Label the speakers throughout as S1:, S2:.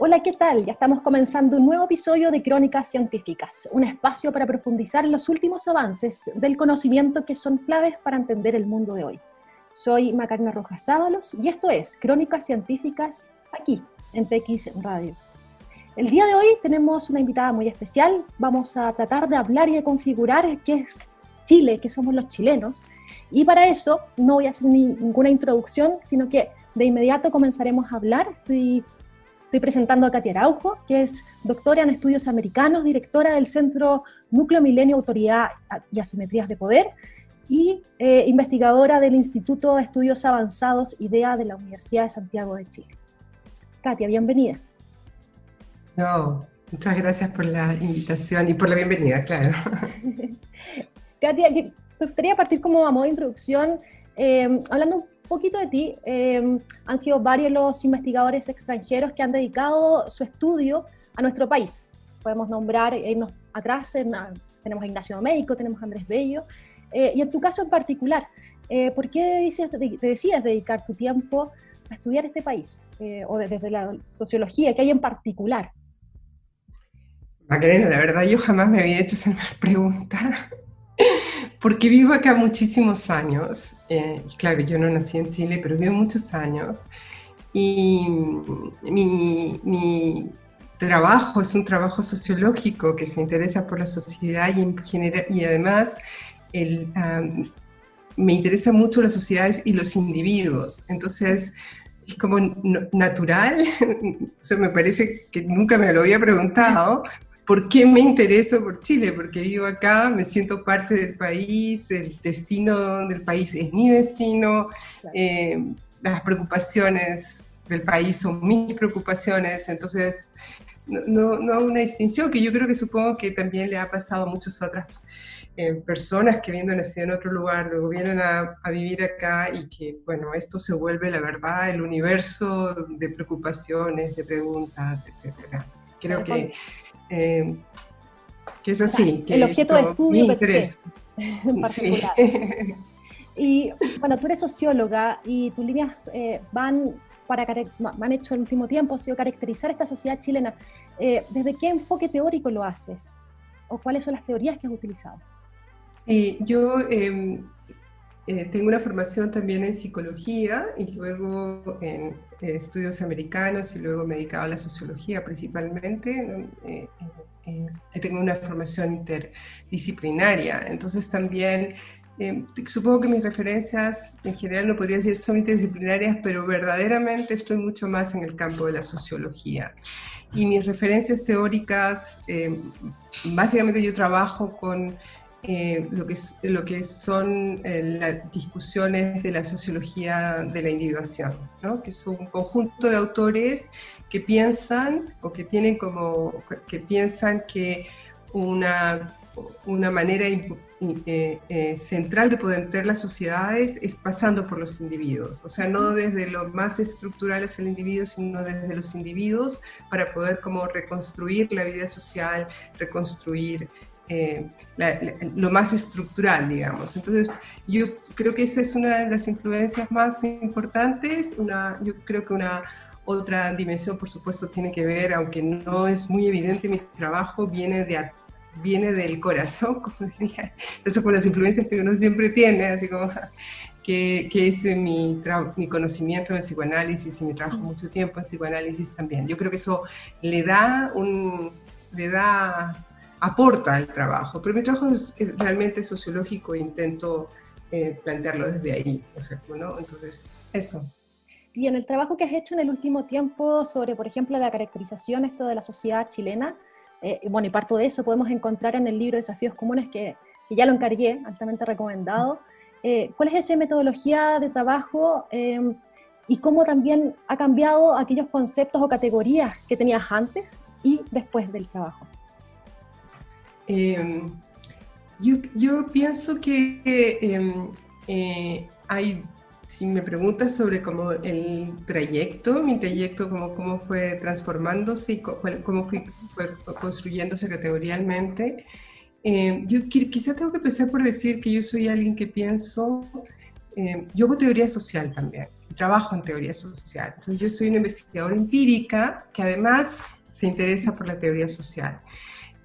S1: Hola, ¿qué tal? Ya estamos comenzando un nuevo episodio de Crónicas Científicas, un espacio para profundizar en los últimos avances del conocimiento que son claves para entender el mundo de hoy. Soy Macarena Rojas Sábalos y esto es Crónicas Científicas aquí en TX Radio. El día de hoy tenemos una invitada muy especial. Vamos a tratar de hablar y de configurar qué es Chile, qué somos los chilenos. Y para eso no voy a hacer ninguna introducción, sino que de inmediato comenzaremos a hablar. Estoy Estoy presentando a Katia Araujo, que es doctora en estudios americanos, directora del Centro Núcleo Milenio, Autoridad y Asimetrías de Poder, y eh, investigadora del Instituto de Estudios Avanzados IDEA de la Universidad de Santiago de Chile. Katia, bienvenida.
S2: No, muchas gracias por la invitación y por la bienvenida, claro.
S1: Katia, me gustaría partir como a modo de introducción, eh, hablando un poquito de ti. Em, han sido varios los investigadores extranjeros que han dedicado su estudio a nuestro país. Podemos nombrar, irnos atrás, tenemos a Ignacio Domérico, tenemos a Andrés Bello, eh, y en tu caso en particular, eh, ¿por qué te, decides dedicar tu tiempo a estudiar este país, eh, o desde la sociología, que hay en particular?
S2: Macarena, la verdad yo jamás me había hecho esa pregunta porque vivo acá muchísimos años. Eh, claro, yo no nací en Chile, pero vivo muchos años. Y mi, trabajo es un trabajo sociológico que se interesa por la sociedad y, en y además el, me interesa mucho las sociedades y los individuos. Entonces, es como natural, eso me parece que nunca me lo había preguntado, ¿Por qué me intereso por Chile? Porque vivo acá, me siento parte del país, el destino del país es mi destino, eh, las preocupaciones del país son mis preocupaciones, entonces no, no, una distinción que yo creo que supongo que también le ha pasado a muchas otras eh, personas que habiendo nacido en otro lugar, luego vienen a, a, vivir acá y que, bueno, esto se vuelve la verdad, el universo de preocupaciones, de preguntas, etc. Creo que eh, que es así.
S1: el objeto de estudio per en particular. Y bueno, tú eres socióloga y tus líneas eh, van para han hecho en el último tiempo ha sido caracterizar esta sociedad chilena. Eh, ¿Desde qué enfoque teórico lo haces? ¿O cuáles son las teorías que has utilizado?
S2: Sí, yo em, tengo una formación también en psicología y luego en eh, estudios americanos y luego me he dedicado a la sociología principalmente. Eh, eh, tengo una formación interdisciplinaria, entonces también supongo que mis referencias en general no podría decir son interdisciplinarias, pero verdaderamente estoy mucho más en el campo de la sociología. Y mis referencias teóricas, básicamente yo trabajo con eh, lo, que, lo que son eh, las discusiones de la sociología de la individuación, ¿no? que es un conjunto de autores que piensan o que tienen como que piensan que una, una manera eh, central de poder entender las sociedades es pasando por los individuos, o sea, no desde lo más estructural hacia el individuo, sino desde los individuos para poder como reconstruir la vida social, reconstruir eh, lo más estructural, digamos. Entonces, yo creo que esa es una de las influencias más importantes. Una, yo creo que una otra dimensión, por supuesto, tiene que ver, aunque no es muy evidente mi trabajo, viene de viene del corazón, como diría. Esas son las influencias que uno siempre tiene, así como que, que es mi, mi conocimiento en el psicoanálisis y mi trabajo mucho tiempo en psicoanálisis también. Yo creo que eso le da un, le da aporta al trabajo, pero mi trabajo es, realmente sociológico e intento eh, plantearlo desde ahí, ¿no? Entonces, eso.
S1: Y en el trabajo que has hecho en el último tiempo sobre, por ejemplo, la caracterización esto de la sociedad chilena, eh, bueno, y parto de eso podemos encontrar en el libro Desafíos Comunes, que, que ya lo encargué, altamente recomendado. Eh, ¿Cuál es esa metodología de trabajo y cómo también ha cambiado aquellos conceptos o categorías que tenías antes y después del trabajo?
S2: Em, yo, yo, pienso que em, eh, hay, si me preguntas sobre cómo el trayecto, mi trayecto, cómo, cómo fue transformándose y cómo, fue, fue construyéndose categorialmente, em, yo quizá tengo que empezar por decir que yo soy alguien que pienso, yo hago teoría social también. trabajo en teoría social. Entonces yo soy una investigadora empírica que además se interesa por la teoría social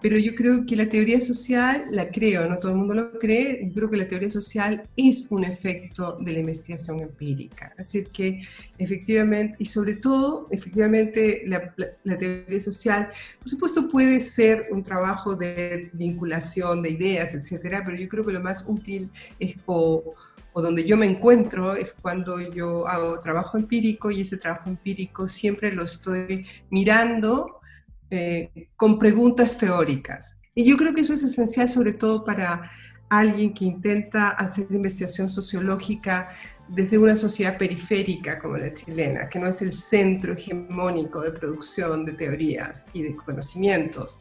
S2: pero yo creo que la teoría social, la creo, no todo el mundo lo cree, yo creo que la teoría social es un efecto de la investigación empírica. Así que efectivamente, y sobre todo, efectivamente, la, teoría social, por supuesto, puede ser un trabajo de vinculación de ideas, etcétera, pero yo creo que lo más útil es o, o donde yo me encuentro es cuando yo hago trabajo empírico y ese trabajo empírico siempre lo estoy mirando eh, con preguntas teóricas. Y yo creo que eso es esencial sobre todo para alguien que intenta hacer investigación sociológica desde una sociedad periférica como la chilena, que no es el centro hegemónico de producción de teorías y de conocimientos.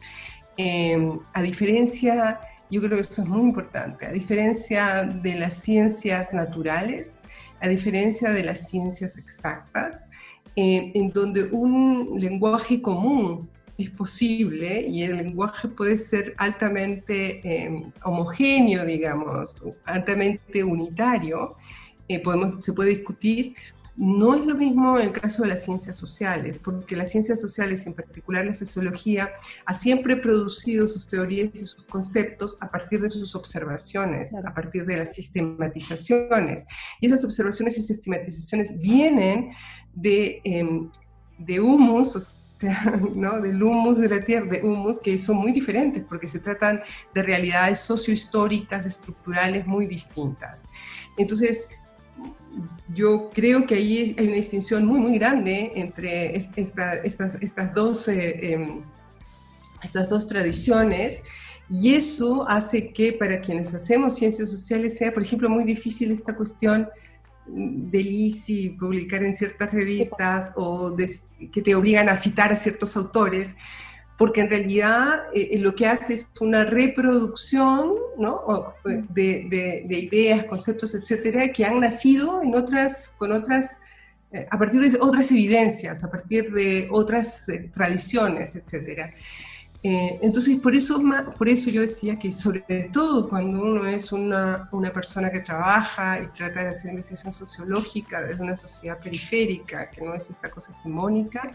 S2: Em, a diferencia, yo creo que eso es muy importante, a diferencia de las ciencias naturales, a diferencia de las ciencias exactas, eh, en donde un lenguaje común es posible y el lenguaje puede ser altamente eh, homogéneo, digamos, altamente unitario, eh, podemos, se puede discutir. No es lo mismo en el caso de las ciencias sociales, porque las ciencias sociales, en particular la sociología, ha siempre producido sus teorías y sus conceptos a partir de sus observaciones, a partir de las sistematizaciones. Y esas observaciones y sistematizaciones vienen de, eh, de humus, ¿no? del humus de la tierra, de humus que son muy diferentes porque se tratan de realidades sociohistóricas, estructurales muy distintas. Entonces, yo creo que ahí hay una distinción muy, muy grande entre estas, estas, dos, eh, em, estas dos tradiciones. Y eso hace que para quienes hacemos ciencias sociales sea, por ejemplo, muy difícil esta cuestión del ICI, publicar en ciertas revistas o que te obligan a citar a ciertos autores, porque en realidad eh, lo que hace es una reproducción ¿no? de, ideas, conceptos, etcétera, que han nacido en otras, con otras, eh, a partir de otras evidencias, a partir de otras eh, tradiciones, etcétera. Eh, entonces, por eso, por eso yo decía que sobre todo cuando uno es una, una, persona que trabaja y trata de hacer investigación sociológica desde una sociedad periférica, que no es esta cosa hegemónica,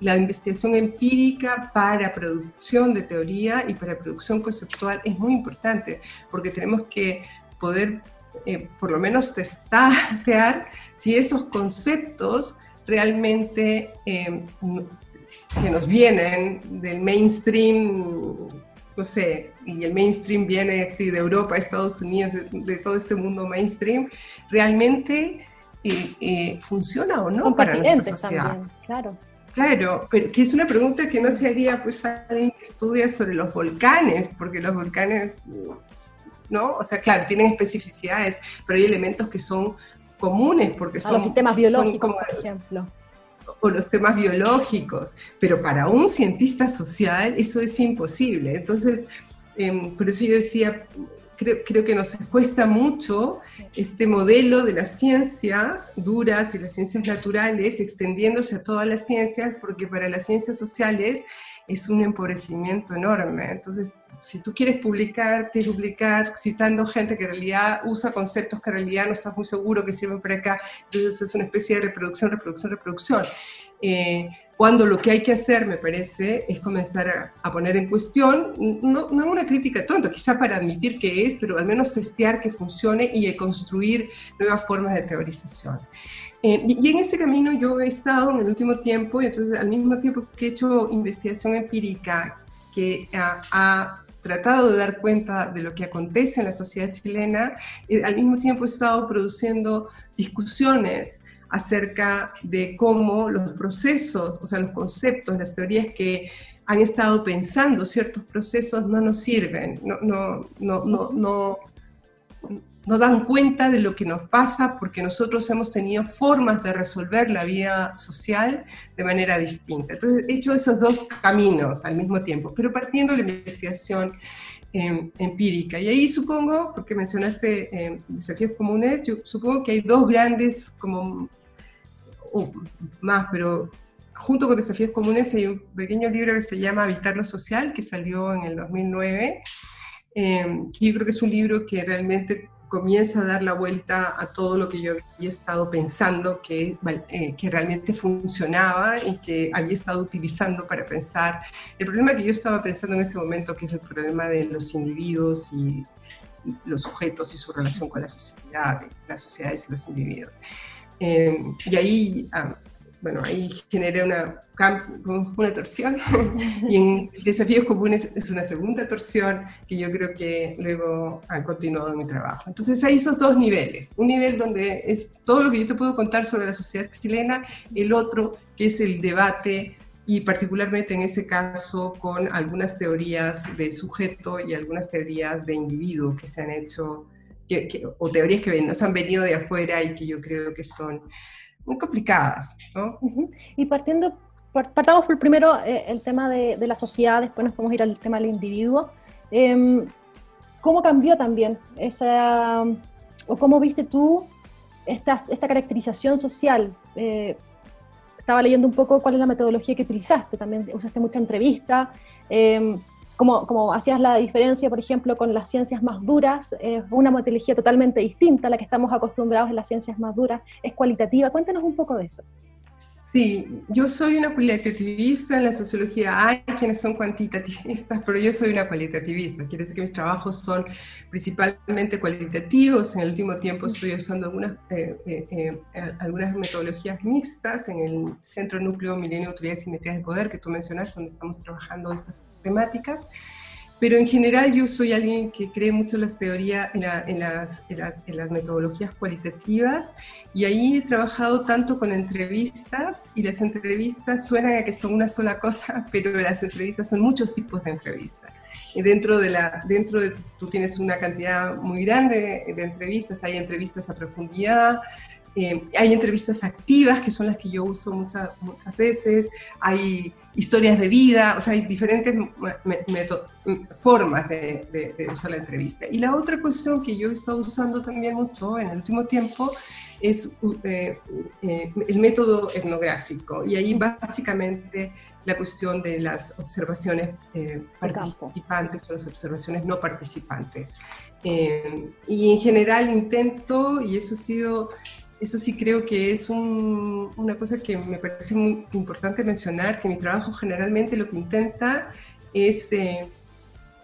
S2: la investigación empírica para producción de teoría y para producción conceptual es muy importante, porque tenemos que poder eh, por lo menos testear si esos conceptos realmente eh, que nos vienen del mainstream, no sé, y el mainstream viene así de Europa, Estados Unidos, de, todo este mundo mainstream, realmente eh, eh, funciona o no para nuestra sociedad. claro. Claro, pero que es una pregunta que no se haría pues alguien que estudia sobre los volcanes, porque los volcanes, ¿no? O sea, claro, tienen especificidades, pero hay elementos que son comunes, porque son...
S1: Los sistemas biológicos, por ejemplo
S2: o los temas biológicos, pero para un cientista social eso es imposible. Entonces, em, por eso yo decía, creo, creo, que nos cuesta mucho este modelo de la ciencia duras y las ciencias naturales extendiéndose a todas las ciencias, porque para las ciencias sociales es un empobrecimiento enorme. Entonces, si tú quieres publicar, quieres publicar citando gente que en realidad usa conceptos que en realidad no estás muy seguro que sirven para acá, entonces es una especie de reproducción, reproducción, reproducción. Eh, cuando lo que hay que hacer, me parece, es comenzar a, poner en cuestión, no, no, una crítica tonta, quizá para admitir que es, pero al menos testear que funcione y construir nuevas formas de teorización. Eh, y, en ese camino yo he estado en el último tiempo, y entonces al mismo tiempo que he hecho investigación empírica, que ha, tratado de dar cuenta de lo que acontece en la sociedad chilena, eh, al mismo tiempo he estado produciendo discusiones acerca de cómo los procesos, o sea, los conceptos, las teorías que han estado pensando ciertos procesos no nos sirven, no, no, no, no, no no dan cuenta de lo que nos pasa porque nosotros hemos tenido formas de resolver la vida social de manera distinta. Entonces, he hecho esos dos caminos al mismo tiempo, pero partiendo de la investigación em, empírica. Y ahí supongo, porque mencionaste em, desafíos comunes, yo supongo que hay dos grandes, como más, pero junto con desafíos comunes hay un pequeño libro que se llama Habitar lo Social, que salió en el 2009. Eh, yo creo que es un libro que realmente comienza a dar la vuelta a todo lo que yo había estado pensando que, eh, que realmente funcionaba y que había estado utilizando para pensar. El problema que yo estaba pensando en ese momento, que es el problema de los individuos y los sujetos y su relación con la sociedad, las sociedades y los individuos. Eh, y ahí ah, bueno, ahí generé una, una torsión y en Desafíos Comunes es una segunda torsión que yo creo que luego han continuado mi trabajo. Entonces hay esos dos niveles, un nivel donde es todo lo que yo te puedo contar sobre la sociedad chilena, el otro que es el debate y particularmente en ese caso con algunas teorías de sujeto y algunas teorías de individuo que se han hecho, o teorías que nos han venido de afuera y que yo creo que son muy complicadas. ¿no?
S1: Y partiendo, partamos por primero eh, el tema de, la sociedad, después nos podemos ir al tema del individuo. Em, ¿Cómo cambió también esa, o cómo viste tú esta, esta caracterización social? Eh, estaba leyendo un poco cuál es la metodología que utilizaste, también usaste mucha entrevista. Eh, como, hacías la diferencia, por ejemplo, con las ciencias más duras, es una metodología totalmente distinta a la que estamos acostumbrados en las ciencias más duras, es cualitativa. Cuéntanos un poco de eso.
S2: Sí, yo soy una cualitativista en la sociología. Hay quienes son cuantitativistas, pero yo soy una cualitativista. Quiere decir que mis trabajos son principalmente cualitativos. En el último tiempo estoy usando algunas, eh, eh, eh, algunas metodologías mixtas en el Centro Núcleo Milenio, Autoridad y Simetrías de Poder que tú mencionaste, donde estamos trabajando estas temáticas. Pero en general yo soy alguien que cree mucho en las teorías, en, las, en, las, metodologías cualitativas y ahí he trabajado tanto con entrevistas y las entrevistas suenan a que son una sola cosa, pero las entrevistas son muchos tipos de entrevistas. Dentro de la, dentro de, tú tienes una cantidad muy grande de, de entrevistas, hay entrevistas a profundidad, eh, hay entrevistas activas, que son las que yo uso muchas, muchas veces, hay historias de vida, o sea, hay diferentes formas de, usar la entrevista. Y la otra cuestión que yo he estado usando también mucho en el último tiempo es eh, eh, el método etnográfico. Y ahí básicamente la cuestión de las observaciones participantes o las observaciones no participantes. y en general intento, y eso ha sido eso sí creo que es una cosa que me parece muy importante mencionar, que mi trabajo generalmente lo que intenta es, eh,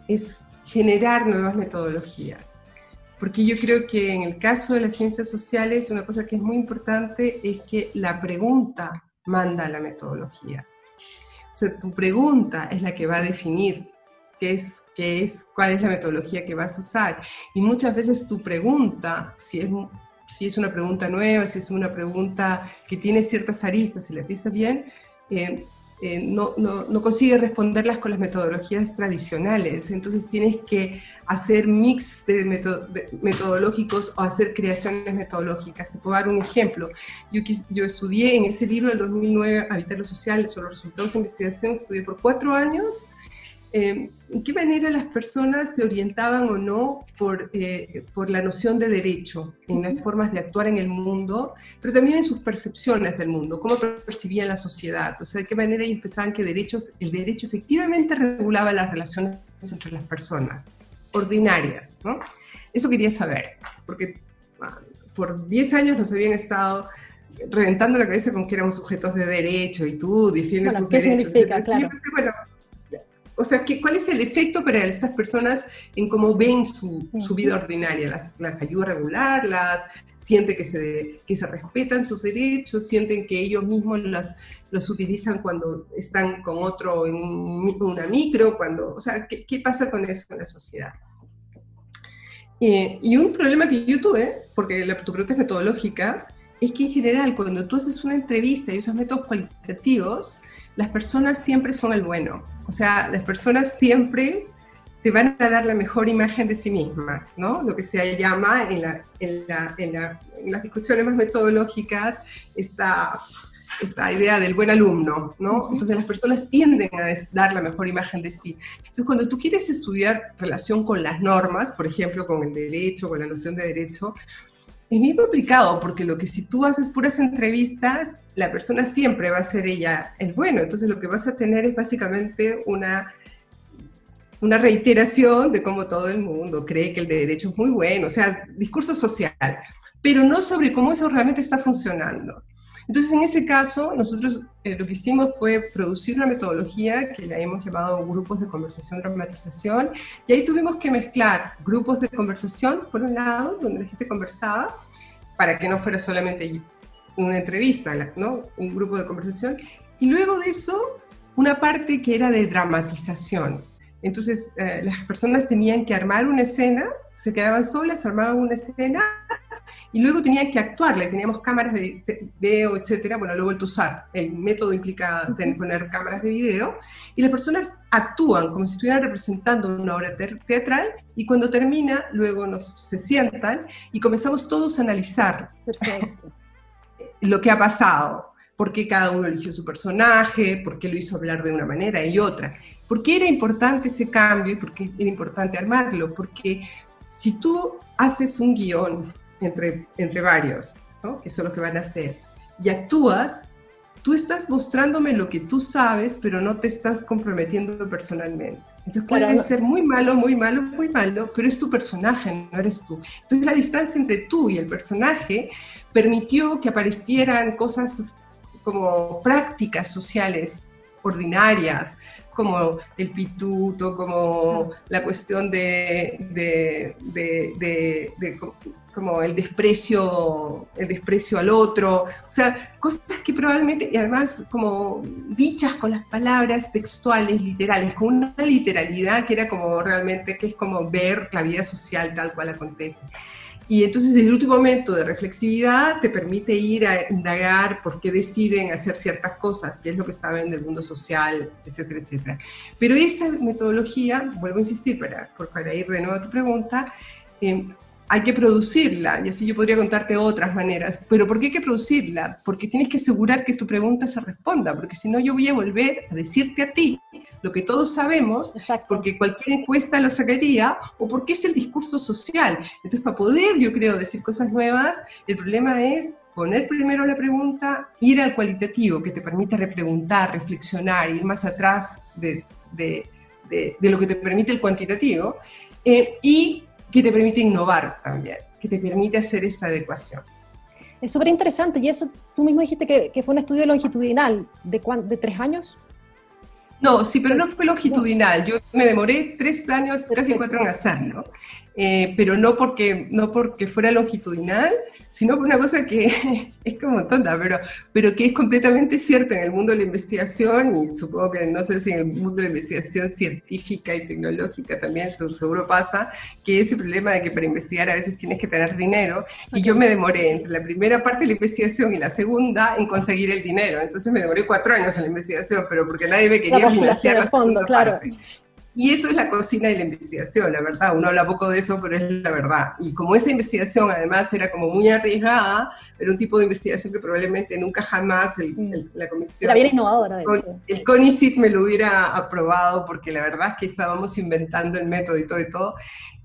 S2: es generar nuevas metodologías. Porque yo creo que en el caso de las ciencias sociales, una cosa que es muy importante es que la pregunta manda la metodología. O sea, tu pregunta es la que va a definir qué es, qué es, cuál es la metodología que vas a usar. Y muchas veces tu pregunta, si es si es una pregunta nueva, si es una pregunta que tiene ciertas aristas, si la piensas bien, eh, eh, no, no, no consigues responderlas con las metodologías tradicionales. Entonces tienes que hacer mix de, metodológicos o hacer creaciones metodológicas. Te puedo dar un ejemplo. Yo, yo estudié en ese libro del 2009, Habitar lo Social, sobre los resultados de investigación, estudié por cuatro años ¿En em, qué manera las personas se orientaban o no por, eh, por la noción de derecho, en las formas de actuar en el mundo, pero también en sus percepciones del mundo, cómo percibían la sociedad, o sea, de qué manera ellos pensaban que derecho, el derecho efectivamente regulaba las relaciones entre las personas ordinarias, ¿no? Eso quería saber, porque ah, por 10 años nos habían estado reventando la cabeza con que éramos sujetos de derecho y tú defiendes tus derechos. Significa, claro. Bueno, o sea, ¿qué, ¿cuál es el efecto para estas personas en cómo ven su, su vida ordinaria? ¿Las, ¿Las, ayuda a regularlas? ¿Sienten que se, que se respetan sus derechos? ¿Sienten que ellos mismos las, los utilizan cuando están con otro en una micro? Cuando, o sea, ¿qué, qué pasa con eso en la sociedad? Eh, y un problema que yo tuve, porque la, tu pregunta es metodológica, es que en general cuando tú haces una entrevista y usas métodos cualitativos, las personas siempre son el bueno. O sea, las personas siempre te van a dar la mejor imagen de sí mismas, ¿no? Lo que se llama en, la, en, la, en, las discusiones más metodológicas esta, esta idea del buen alumno, ¿no? Entonces las personas tienden a dar la mejor imagen de sí. Entonces cuando tú quieres estudiar relación con las normas, por ejemplo, con el derecho, con la noción de derecho, es muy complicado porque lo que si tú haces puras entrevistas, la persona siempre va a ser ella el bueno. Entonces lo que vas a tener es básicamente una, una reiteración de cómo todo el mundo cree que el derecho es muy bueno, o sea, discurso social, pero no sobre cómo eso realmente está funcionando. Entonces, en ese caso, nosotros eh, lo que hicimos fue producir una metodología que la hemos llamado grupos de conversación dramatización, y ahí tuvimos que mezclar grupos de conversación, por un lado, donde la gente conversaba, para que no fuera solamente una entrevista, ¿no? un grupo de conversación, y luego de eso, una parte que era de dramatización. Entonces, eh, las personas tenían que armar una escena, se quedaban solas, armaban una escena y luego tenían que actuarle, teníamos cámaras de video, etcétera, bueno, luego el TUSAR, el método implica poner cámaras de video, y las personas actúan como si estuvieran representando una obra teatral, y cuando termina, luego nos, se sientan y comenzamos todos a analizar lo que ha pasado, por qué cada uno eligió su personaje, por qué lo hizo hablar de una manera y otra. ¿Por qué era importante ese cambio y por qué era importante armarlo? Porque si tú haces un guion entre, entre varios, que son los que van a hacer, y actúas, tú estás mostrándome lo que tú sabes, pero no te estás comprometiendo personalmente. Entonces puede ser muy malo, muy malo, muy malo, pero es tu personaje, no eres tú. Entonces la distancia entre tú y el personaje permitió que aparecieran cosas como prácticas sociales ordinarias, como el pituto, como la cuestión de, de, de, como el desprecio, el desprecio al otro, o sea, cosas que probablemente, y además como dichas con las palabras textuales, literales, con una literalidad que era como realmente, que es como ver la vida social tal cual acontece. Y entonces el último momento de reflexividad te permite ir a indagar por qué deciden hacer ciertas cosas, qué es lo que saben del mundo social, etcétera, etcétera. Pero esa metodología, vuelvo a insistir para, para ir de nuevo a tu pregunta, eh, hay que producirla, y así yo podría contarte otras maneras, pero ¿por qué hay que producirla? Porque tienes que asegurar que tu pregunta se responda, porque si no yo voy a volver a decirte a ti lo que todos sabemos, porque cualquier encuesta lo sacaría, o porque es el discurso social. Entonces, para poder, yo creo, decir cosas nuevas, el problema es poner primero la pregunta, ir al cualitativo, que te permite repreguntar, reflexionar, ir más atrás de, de, de, lo que te permite el cuantitativo, eh, y que te permite innovar también, que te permite hacer esta adecuación.
S1: Es súper interesante y eso tú mismo dijiste que, que, fue un estudio longitudinal, ¿de, de tres años?
S2: No, sí, pero no fue longitudinal. Yo me demoré tres años, casi cuatro en hacerlo. Eh, pero no porque, no porque fuera longitudinal, sino por una cosa que es como tonta, pero, pero que es completamente cierta en el mundo de la investigación y supongo que no sé si en el mundo de la investigación científica y tecnológica también seguro pasa, que ese problema de que para investigar a veces tienes que tener dinero y yo me demoré entre la primera parte de la investigación y la segunda en conseguir el dinero, entonces me demoré cuatro años en la investigación, pero porque nadie me quería financiar la fondo, claro. Y eso es la cocina y la investigación, la verdad. Uno habla poco de eso, pero es la verdad. Y como esa investigación además era como muy arriesgada, era un tipo de investigación que probablemente nunca jamás mm. la comisión...
S1: Era bien innovadora, de
S2: hecho. El CONICIT me lo hubiera aprobado porque la verdad es que estábamos inventando el método y todo y todo.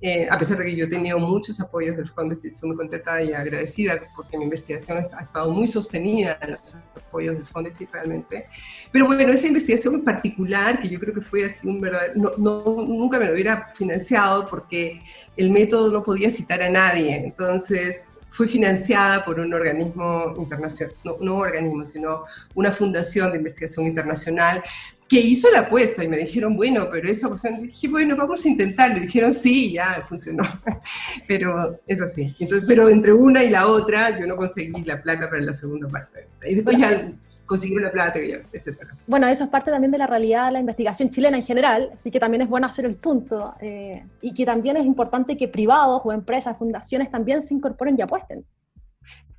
S2: Eh, a pesar de que yo he tenido muchos apoyos del fondo, estoy muy contenta y agradecida porque mi investigación ha estado muy sostenida en los apoyos del fondo, realmente. Pero bueno, esa investigación en particular, que yo creo que fue así un verdadero, no, no, nunca me lo hubiera financiado porque el método no podía citar a nadie, entonces fue financiada por un organismo internacional, no, no un organismo, sino una fundación de investigación internacional que hizo la apuesta y me dijeron, bueno, pero esa cosa, dije, bueno, vamos a intentarlo. Y dijeron, sí, ya funcionó. pero es así. Entonces, pero entre una y la otra, yo no conseguí la plata para la segunda parte. Y después ya conseguir la plata, etc.
S1: Bueno, eso es parte también de la realidad de la investigación chilena en general, así que también es bueno hacer el punto. Eh, y que también es importante que privados o empresas, fundaciones también se incorporen y apuesten.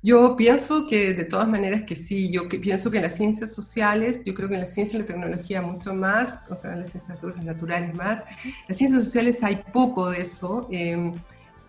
S2: Yo pienso que de todas maneras que sí, yo que pienso que en las ciencias sociales, yo creo que en la ciencia y la tecnología mucho más, o sea, en las ciencias naturales más, las ciencias sociales hay poco de eso. Em,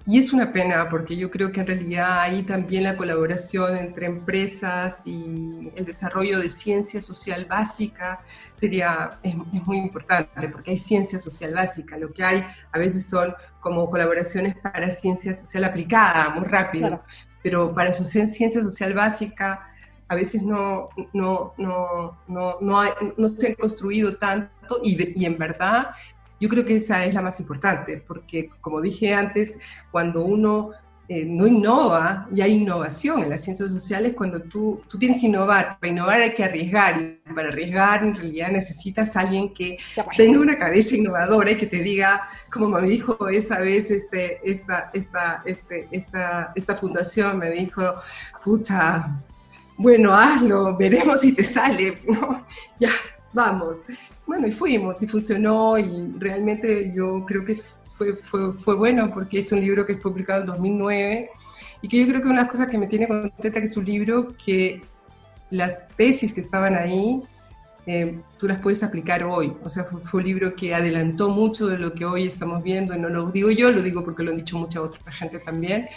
S2: y es una pena porque yo creo que en realidad ahí también la colaboración entre empresas y el desarrollo de ciencia social básica sería, es, muy importante porque hay ciencia social básica, lo que hay a veces son como colaboraciones para ciencia social aplicada, muy rápido, pero para su ciencia social básica a veces no, no, no, no, no, no se han construido tanto y, y en verdad yo creo que esa es la más importante, porque como dije antes, cuando uno eh, no innova, y hay innovación en las ciencias sociales cuando tú, tú tienes que innovar. Para innovar hay que arriesgar, y para arriesgar en realidad necesitas a alguien que tenga una cabeza innovadora y que te diga, como me dijo esa vez este, esta, esta, este, esta, esta fundación, me dijo, pucha, bueno, hazlo, veremos si te sale, ¿no? Ya, vamos. Bueno, y fuimos, y funcionó, y realmente yo creo que es fue, fue, bueno porque es un libro que fue publicado en 2009 y que yo creo que una de las cosas que me tiene contenta que es un libro que las tesis que estaban ahí eh, tú las puedes aplicar hoy. O sea, fue, un libro que adelantó mucho de lo que hoy estamos viendo, y no lo digo yo, lo digo porque lo han dicho mucha otra gente también.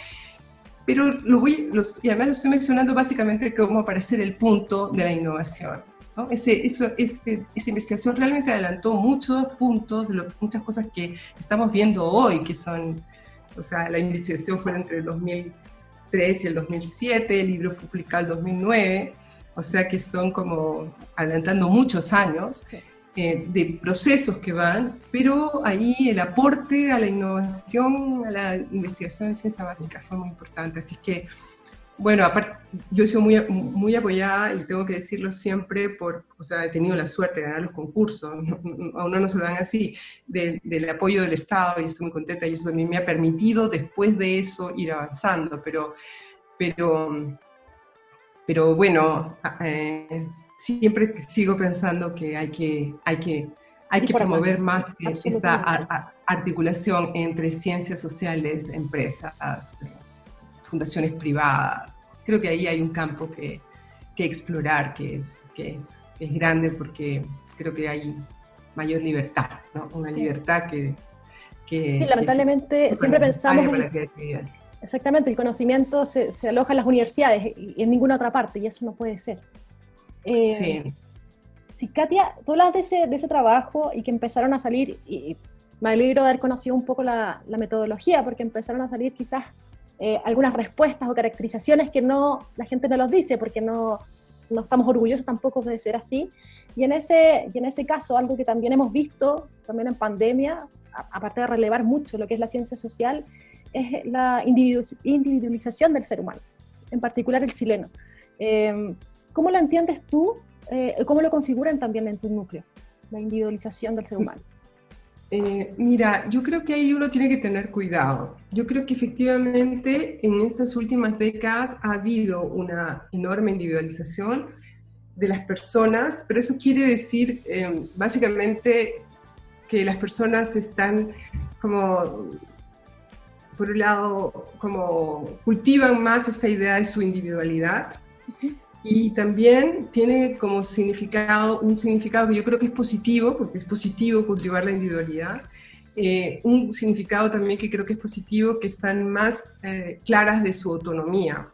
S2: Pero lo voy, y además lo estoy mencionando básicamente como para ser el punto de la innovación. Ese, eso, esa investigación realmente adelantó muchos puntos, muchas cosas que estamos viendo hoy, que son, o sea, la investigación fue entre el 2003 y el 2007, el libro fue publicado en el 2009, o sea que son como adelantando muchos años. Eh, de procesos que van, pero ahí el aporte a la innovación, a la investigación de ciencia básica fue muy importante. Así que bueno, aparte, yo he sido muy, muy apoyada y tengo que decirlo siempre, por, o sea, he tenido la suerte de ganar los concursos, a uno no se lo dan así, del apoyo del Estado y estoy muy contenta y eso también me ha permitido después de eso ir avanzando, pero, pero, pero bueno, eh, siempre sigo pensando que hay que, hay que, hay que promover más, esta articulación entre ciencias sociales, empresas fundaciones privadas. Creo que ahí hay un campo que, que explorar, que es, que, es, es grande porque creo que hay mayor libertad, ¿no? una libertad que, que...
S1: Sí, lamentablemente siempre pensamos... exactamente, el conocimiento se, se, aloja en las universidades y en ninguna otra parte, y eso no puede ser. Eh, sí. Sí, Katia, tú hablas de ese, de ese trabajo y que empezaron a salir, y me alegro de haber conocido un poco la, la metodología, porque empezaron a salir quizás eh, algunas respuestas o caracterizaciones que no, la gente no los dice porque no, no estamos orgullosos tampoco de ser así. Y en, ese, y en ese caso, algo que también hemos visto, también en pandemia, aparte de relevar mucho lo que es la ciencia social, es la individualización del ser humano, en particular el chileno. Eh, ¿Cómo lo entiendes tú? Eh, ¿Cómo lo configuran también en tu núcleo, la individualización del ser humano?
S2: Eh, mira, yo creo que ahí uno tiene que tener cuidado. Yo creo que efectivamente en estas últimas décadas ha habido una enorme individualización de las personas, pero eso quiere decir eh, básicamente que las personas están como, por un lado, como cultivan más esta idea de su individualidad y también tiene como significado, un significado que yo creo que es positivo, porque es positivo cultivar la individualidad, eh, un significado también que creo que es positivo, que están más eh, claras de su autonomía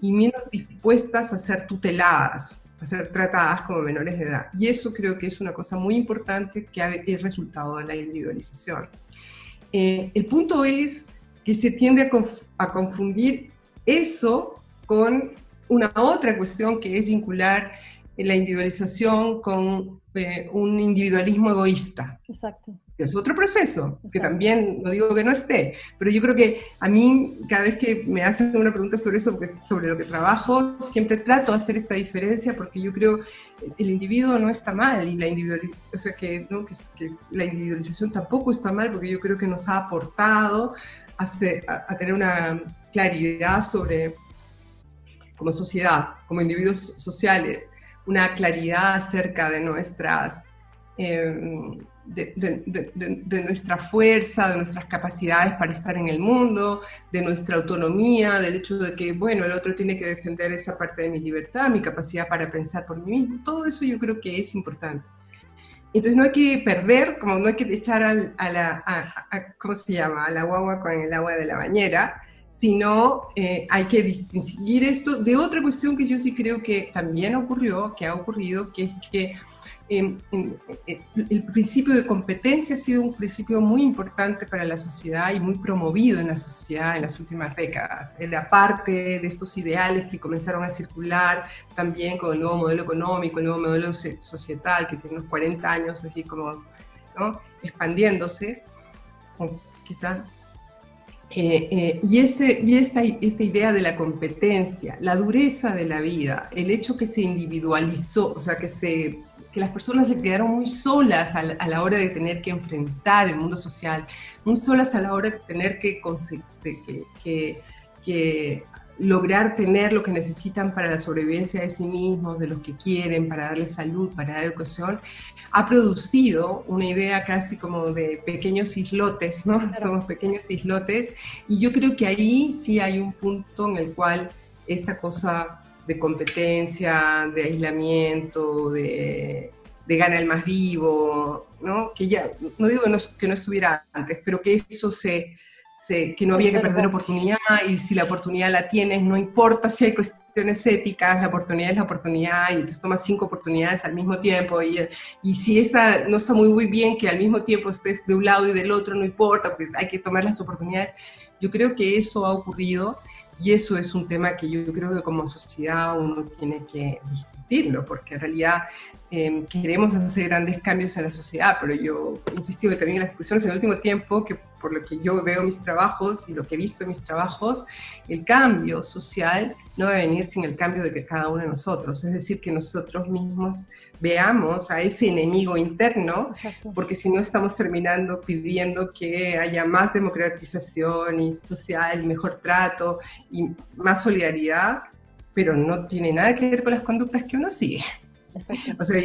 S2: y menos dispuestas a ser tuteladas, a ser tratadas como menores de edad. Y eso creo que es una cosa muy importante que es resultado de la individualización. Eh, el punto es que se tiende a, a confundir eso con una otra cuestión que es vincular la individualización con eh, un individualismo egoísta. Exacto. Es otro proceso, que también, no digo que no esté, pero yo creo que a mí, cada vez que me hacen una pregunta sobre eso, sobre lo que trabajo, siempre trato de hacer esta diferencia porque yo creo que el individuo no está mal y la, individualización, o sea, que, que, la individualización tampoco está mal porque yo creo que nos ha aportado a, a tener una claridad sobre como sociedad, como individuos sociales, una claridad acerca de nuestras, em, de, nuestra fuerza, de nuestras capacidades para estar en el mundo, de nuestra autonomía, del hecho de que, bueno, el otro tiene que defender esa parte de mi libertad, mi capacidad para pensar por mí mismo, todo eso yo creo que es importante. Entonces no hay que perder, como no hay que echar a la, ¿cómo se llama?, a la guagua con el agua de la bañera, sino eh, hay que distinguir esto de otra cuestión que yo sí creo que también ocurrió, que ha ocurrido, que es que em, eh, el principio de competencia ha sido un principio muy importante para la sociedad y muy promovido en la sociedad en las últimas décadas. Era parte de estos ideales que comenzaron a circular también con el nuevo modelo económico, el nuevo modelo societal, que tiene unos 40 años, así como ¿no? expandiéndose, quizá. Eh, eh, y este, y esta, esta idea de la competencia, la dureza de la vida, el hecho que se individualizó, o sea, que, se, que las personas se quedaron muy solas a la, hora de tener que enfrentar el mundo social, muy solas a la hora de tener que, que, que, que lograr tener lo que necesitan para la sobrevivencia de sí mismos, de los que quieren, para darles salud, para dar educación, ha producido una idea casi como de pequeños islotes, ¿no? Somos pequeños islotes, y yo creo que ahí sí hay un punto en el cual esta cosa de competencia, de aislamiento, de, de gana el más vivo, ¿no? Que ya, no digo que no, que no estuviera antes, pero que eso se que no había que perder oportunidad y si la oportunidad la tienes, no importa si hay cuestiones éticas, la oportunidad es la oportunidad y entonces tomas cinco oportunidades al mismo tiempo y, y si esa no está muy, muy bien que al mismo tiempo estés de un lado y del otro, no importa, porque hay que tomar las oportunidades. Yo creo que eso ha ocurrido y eso es un tema que yo creo que como sociedad uno tiene que discutirlo, porque en realidad Em, queremos hacer grandes cambios en la sociedad, pero yo insisto que también en las discusiones en el último tiempo, que por lo que yo veo mis trabajos y lo que he visto en mis trabajos, el cambio social no va a venir sin el cambio de que cada uno de nosotros, es decir, que nosotros mismos veamos a ese enemigo interno, porque si no estamos terminando pidiendo que haya más democratización y social mejor trato y más solidaridad, pero no tiene nada que ver con las conductas que uno sigue. O sea,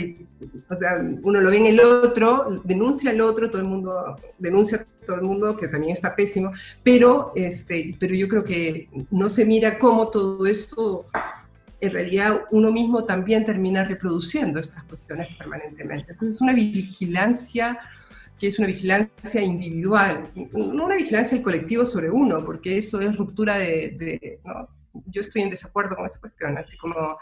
S2: o sea, uno lo ve en el otro, denuncia al otro, todo el mundo denuncia a todo el mundo, que también está pésimo, pero, este, pero yo creo que no se mira cómo todo esto, en realidad uno mismo también termina reproduciendo estas cuestiones permanentemente. Entonces es una vigilancia que es una vigilancia individual, no una vigilancia del colectivo sobre uno, porque eso es ruptura de... de ¿no? Yo estoy en desacuerdo con esa cuestión, así como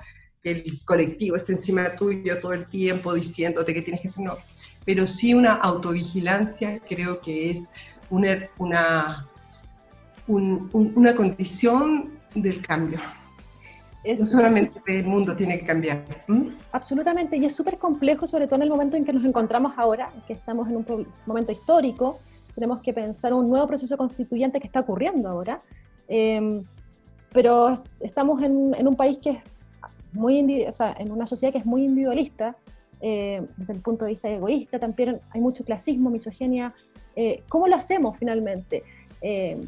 S2: el colectivo esté encima tuyo todo el tiempo diciéndote que tienes que hacer, no. Pero sí una autovigilancia creo que es una, una, una condición del cambio. no solamente el mundo tiene que cambiar.
S1: Absolutamente, y es súper complejo, sobre todo en el momento en que nos encontramos ahora, que estamos en un momento histórico, tenemos que pensar un nuevo proceso constituyente que está ocurriendo ahora, em, pero estamos en, en, un país que es muy, o sea, en una sociedad que es muy individualista, eh, desde el punto de vista egoísta, también hay mucho clasismo, misoginia. Eh, ¿Cómo lo hacemos finalmente? Eh,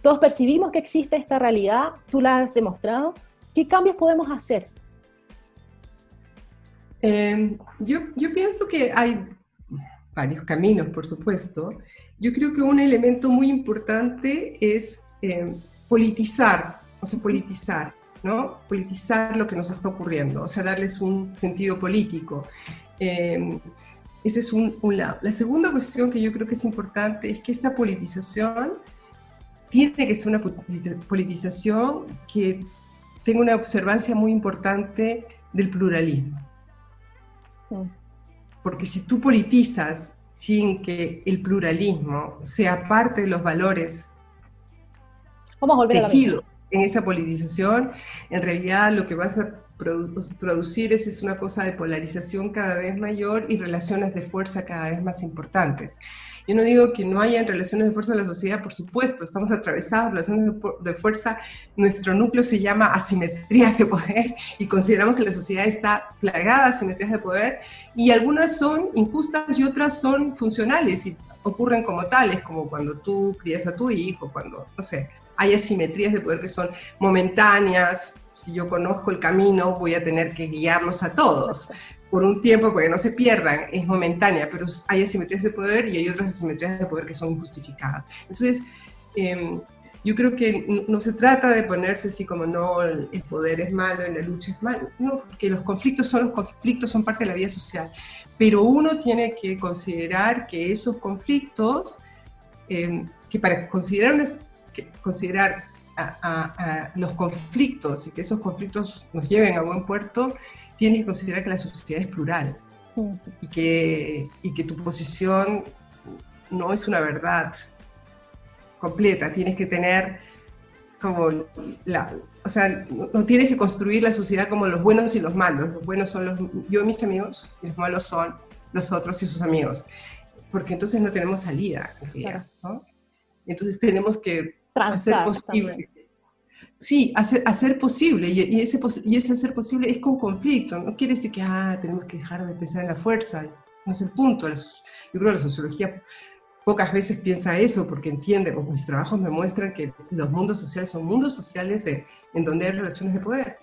S1: todos percibimos que existe esta realidad, tú la has demostrado. ¿Qué cambios podemos hacer?
S2: yo, yo pienso que hay varios caminos, por supuesto. Yo creo que un elemento muy importante es politizar, o sea, politizar. ¿No? Politizar lo que nos está ocurriendo, o sea, darles un sentido político. Em, ese es un, lado. La segunda cuestión que yo creo que es importante es que esta politización tiene que ser una politización que tenga una observancia muy importante del pluralismo. Porque si tú politizas sin que el pluralismo sea parte de los valores
S1: Vamos a volver
S2: en esa politización, en realidad lo que vas a producir es, es una cosa de polarización cada vez mayor y relaciones de fuerza cada vez más importantes. Yo no digo que no haya relaciones de fuerza en la sociedad, por supuesto, estamos atravesados relaciones de fuerza, nuestro núcleo se llama asimetrías de poder y consideramos que la sociedad está plagada de asimetrías de poder y algunas son injustas y otras son funcionales y ocurren como tales, como cuando tú crías a tu hijo, cuando, no sé, hay asimetrías de poder que son momentáneas. Si yo conozco el camino, voy a tener que guiarlos a todos por un tiempo para que no se pierdan. Es momentánea, pero hay asimetrías de poder y hay otras asimetrías de poder que son injustificadas. Entonces, em, yo creo que no se trata de ponerse así como no, el poder es malo la lucha es malo, no, porque los conflictos son los conflictos, son parte de la vida social, pero uno tiene que considerar que esos conflictos, em, que para considerar considerar a, los conflictos y que esos conflictos nos lleven a buen puerto, tienes que considerar que la sociedad es plural y que, y que tu posición no es una verdad completa, tienes que tener como la, o sea, no tienes que construir la sociedad como los buenos y los malos, los buenos son los, yo y mis amigos, y los malos son los otros y sus amigos. porque entonces no tenemos salida. Entonces tenemos que hacer posible. Sí, hacer, hacer posible, y, ese, y ese hacer posible es con conflicto, no quiere decir que ah, tenemos que dejar de pensar en la fuerza, no es el punto. Yo creo que la sociología pocas veces piensa eso porque entiende, o mis trabajos me muestran que los mundos sociales son mundos sociales de, en donde hay relaciones de poder.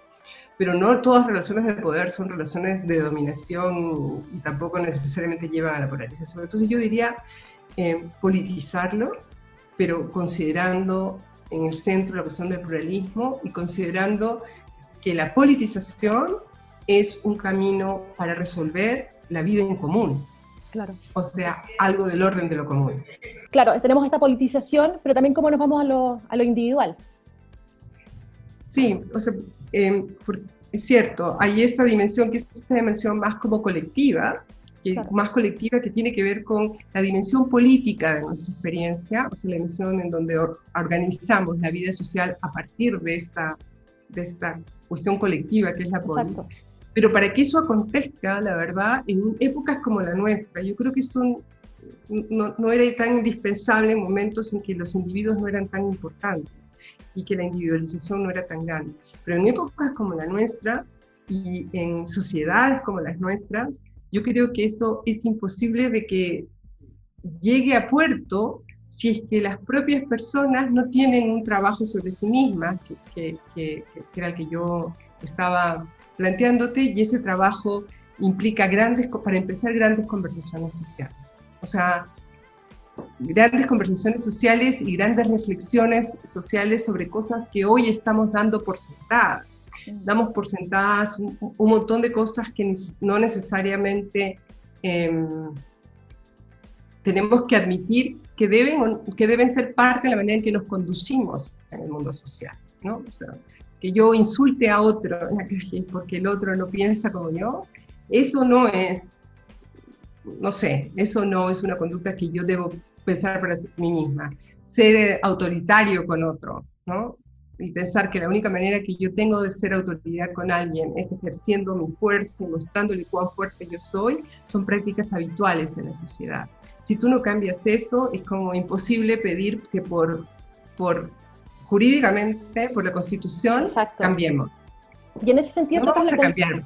S2: Pero no todas relaciones de poder son relaciones de dominación y tampoco necesariamente llevan a la polarización. Entonces yo diría eh, politizarlo, pero considerando en el centro la cuestión del pluralismo y considerando que la politización es un camino para resolver la vida en común. Claro. O sea, algo del orden de lo común.
S1: Claro, tenemos esta politización, pero también cómo nos vamos a lo, a lo individual.
S2: Sí, o sea, em, es cierto, hay esta dimensión que es esta dimensión más como colectiva, que, más colectiva que tiene que ver con la dimensión política de nuestra experiencia, o sea, la dimensión en donde organizamos la vida social a partir de esta, de esta cuestión colectiva que es la política. Pero para que eso acontezca, la verdad, en épocas como la nuestra, yo creo que esto no, no, era tan indispensable en momentos en que los individuos no eran tan importantes y que la individualización no era tan grande. Pero en épocas como la nuestra y en sociedades como las nuestras, yo creo que esto es imposible de que llegue a puerto si es que las propias personas no tienen un trabajo sobre sí mismas, que, que, que, que era el que yo estaba planteándote y ese trabajo implica grandes, para empezar, grandes conversaciones sociales. O sea, grandes conversaciones sociales y grandes reflexiones sociales sobre cosas que hoy estamos dando por sentadas. Damos por sentadas un, montón de cosas que no necesariamente em, tenemos que admitir que deben, que deben ser parte de la manera en que nos conducimos en el mundo social. ¿no? O sea, que yo insulte a otro en la calle porque el otro no piensa como yo, eso no es, no sé, eso no es una conducta que yo debo pensar para mí misma. Ser autoritario con otro, ¿no? Y pensar que la única manera que yo tengo de ser autoridad con alguien es ejerciendo mi fuerza y mostrándole cuán fuerte yo soy, son prácticas habituales en la sociedad. Si tú no cambias eso, es como imposible pedir que por, por jurídicamente, por la Constitución, cambiemos.
S1: Y en ese sentido tocas la Constitución.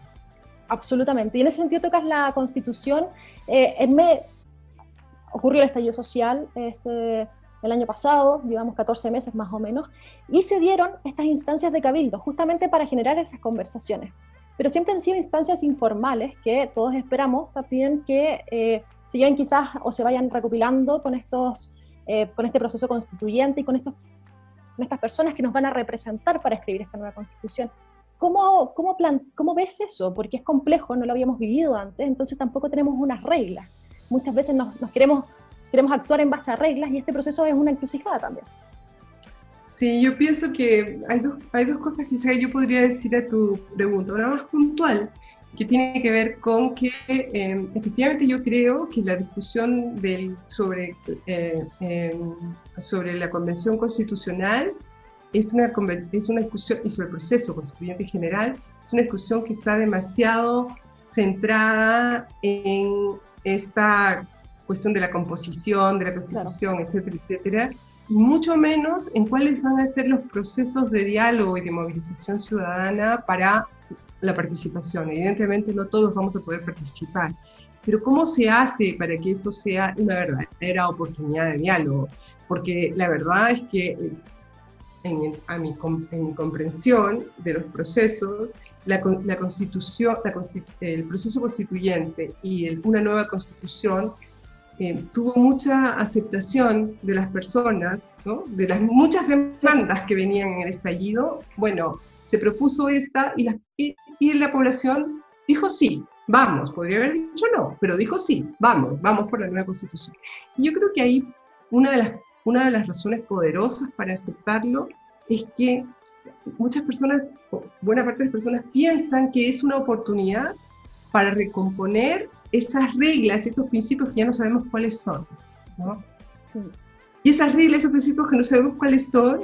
S1: Absolutamente. Y en ese sentido tocas la Constitución. Eh, en me... Ocurrió el estallido social este, el año pasado, digamos 14 meses más o menos, y se dieron estas instancias de cabildo justamente para generar esas conversaciones. Pero siempre han sido instancias informales que todos esperamos también que eh, se quizás o se vayan recopilando con, estos, eh, con este proceso constituyente y con estos estas personas que nos van a representar para escribir esta nueva constitución. ¿Cómo, cómo, plan, ¿Cómo ves eso? Porque es complejo, no lo habíamos vivido antes, entonces tampoco tenemos unas reglas. Muchas veces nos, queremos, queremos actuar en base a reglas y este proceso es una encrucijada también.
S2: Sí, yo pienso que hay dos, hay dos cosas que yo podría decir a tu pregunta. Una más puntual, que tiene que ver con que em, efectivamente yo creo que la discusión del, sobre, eh, em, sobre la Convención Constitucional es una, es una discusión, y sobre el proceso constituyente en general, es una discusión que está demasiado centrada en esta cuestión de la composición, de la constitución, etcétera, etcétera, y mucho menos en cuáles van a ser los procesos de diálogo y de movilización ciudadana para la participación. Evidentemente no todos vamos a poder participar, pero ¿cómo se hace para que esto sea una verdadera oportunidad de diálogo? Porque la verdad es que en, a mi, en mi comprensión de los procesos, la, la constitución, el proceso constituyente y una nueva constitución eh, tuvo mucha aceptación de las personas, de las muchas demandas que venían en el estallido. Bueno, se propuso esta y la, y, la población dijo sí, vamos, podría haber dicho no, pero dijo sí, vamos, vamos por la nueva constitución. Y yo creo que ahí una de las, una de las razones poderosas para aceptarlo es que muchas personas, buena parte de las personas piensan que es una oportunidad para recomponer esas reglas, esos principios que ya no sabemos cuáles son. Y esas reglas, esos principios que no sabemos cuáles son,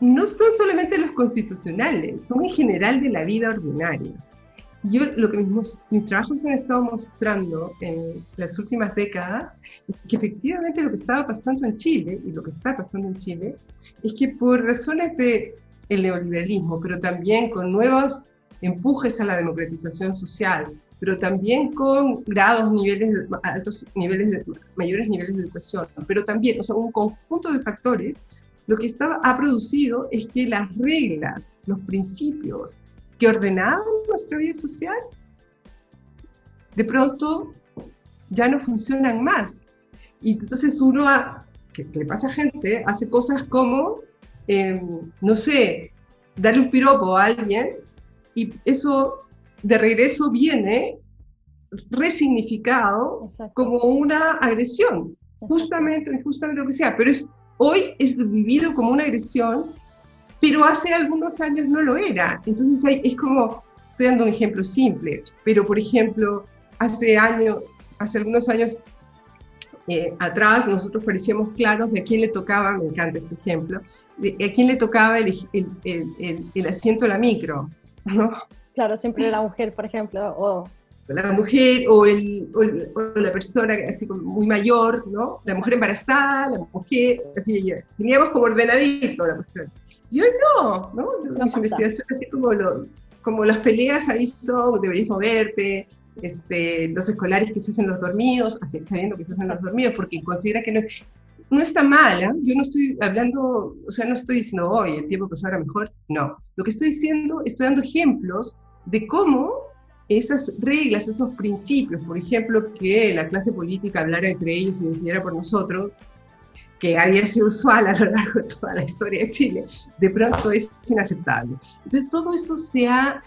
S2: no son solamente los constitucionales, son en general de la vida ordinaria. yo lo que mis, mis, trabajos han estado mostrando en las últimas décadas es que efectivamente lo que estaba pasando en Chile y lo que está pasando en Chile es que por razones de el neoliberalismo, pero también con nuevos empujes a la democratización social, pero también con grados, niveles, altos niveles, de, mayores niveles de educación, pero también, o sea, un conjunto de factores, lo que ha producido es que las reglas, los principios que ordenaban nuestra vida social, de pronto ya no funcionan más. Y entonces uno, que, le pasa a gente, hace cosas como, em, no sé, darle un piropo a alguien y eso de regreso viene resignificado como una agresión, justamente, justamente lo que sea, pero es, hoy es vivido como una agresión, pero hace algunos años no lo era. Entonces hay, es como, estoy dando un ejemplo simple, pero por ejemplo, hace años, hace algunos años eh, atrás nosotros parecíamos claros de a quién le tocaba, me encanta este ejemplo, de a quién le tocaba el, el, el, el asiento de la micro, ¿no?
S1: Claro, siempre la mujer, por ejemplo, o...
S2: La mujer o, el, o, la persona así como muy mayor, ¿no? La mujer embarazada, la mujer, así, teníamos como ordenadito la cuestión. Y hoy no, ¿no? Mis investigaciones así como, lo, como las peleas ahí son, deberías moverte, este, los escolares que se hacen los dormidos, así está viendo que se hacen los dormidos, porque considera que no, no está mal, ¿eh? yo no estoy hablando, o sea, no estoy diciendo, hoy el tiempo pasará mejor, no. Lo que estoy diciendo, estoy dando ejemplos de cómo esas reglas, esos principios, por ejemplo, que la clase política hablara entre ellos y decidiera por nosotros, que había sido usual a lo largo de toda la historia de Chile, de pronto es inaceptable. Entonces todo eso se ha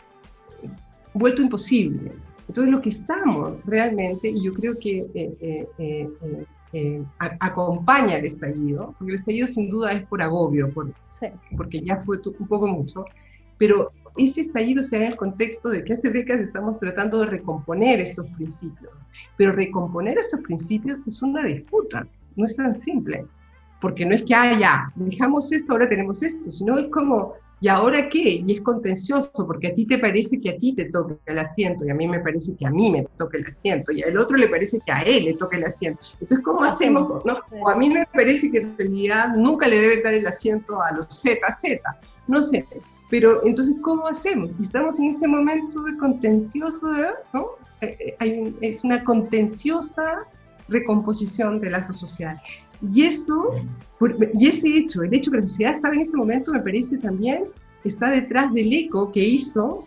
S2: vuelto imposible. Entonces lo que estamos realmente, y yo creo que eh, eh, eh, acompaña el estallido, porque el estallido sin duda es por agobio, por, porque ya fue un poco mucho, pero ese estallido se da en el contexto de que hace décadas estamos tratando de recomponer estos principios. Pero recomponer estos principios es una disputa, no es tan simple. Porque no es que, ah, ya, dejamos esto, ahora tenemos esto, sino es como, ¿y ahora qué? Y es contencioso, porque a ti te parece que a ti te toca el asiento, y a mí me parece que a mí me toca el asiento, y al otro le parece que a él le toca el asiento. Entonces, ¿cómo hacemos? ¿no? O a mí me parece que en realidad nunca le debe dar el asiento a los ZZ. No sé, pero entonces, ¿cómo hacemos? Estamos en ese momento de contencioso, ¿no? Eh, eh, es una contenciosa recomposición del lazo social. Y eso, y ese hecho, el hecho que la sociedad estaba en ese momento, me parece también está detrás del eco que hizo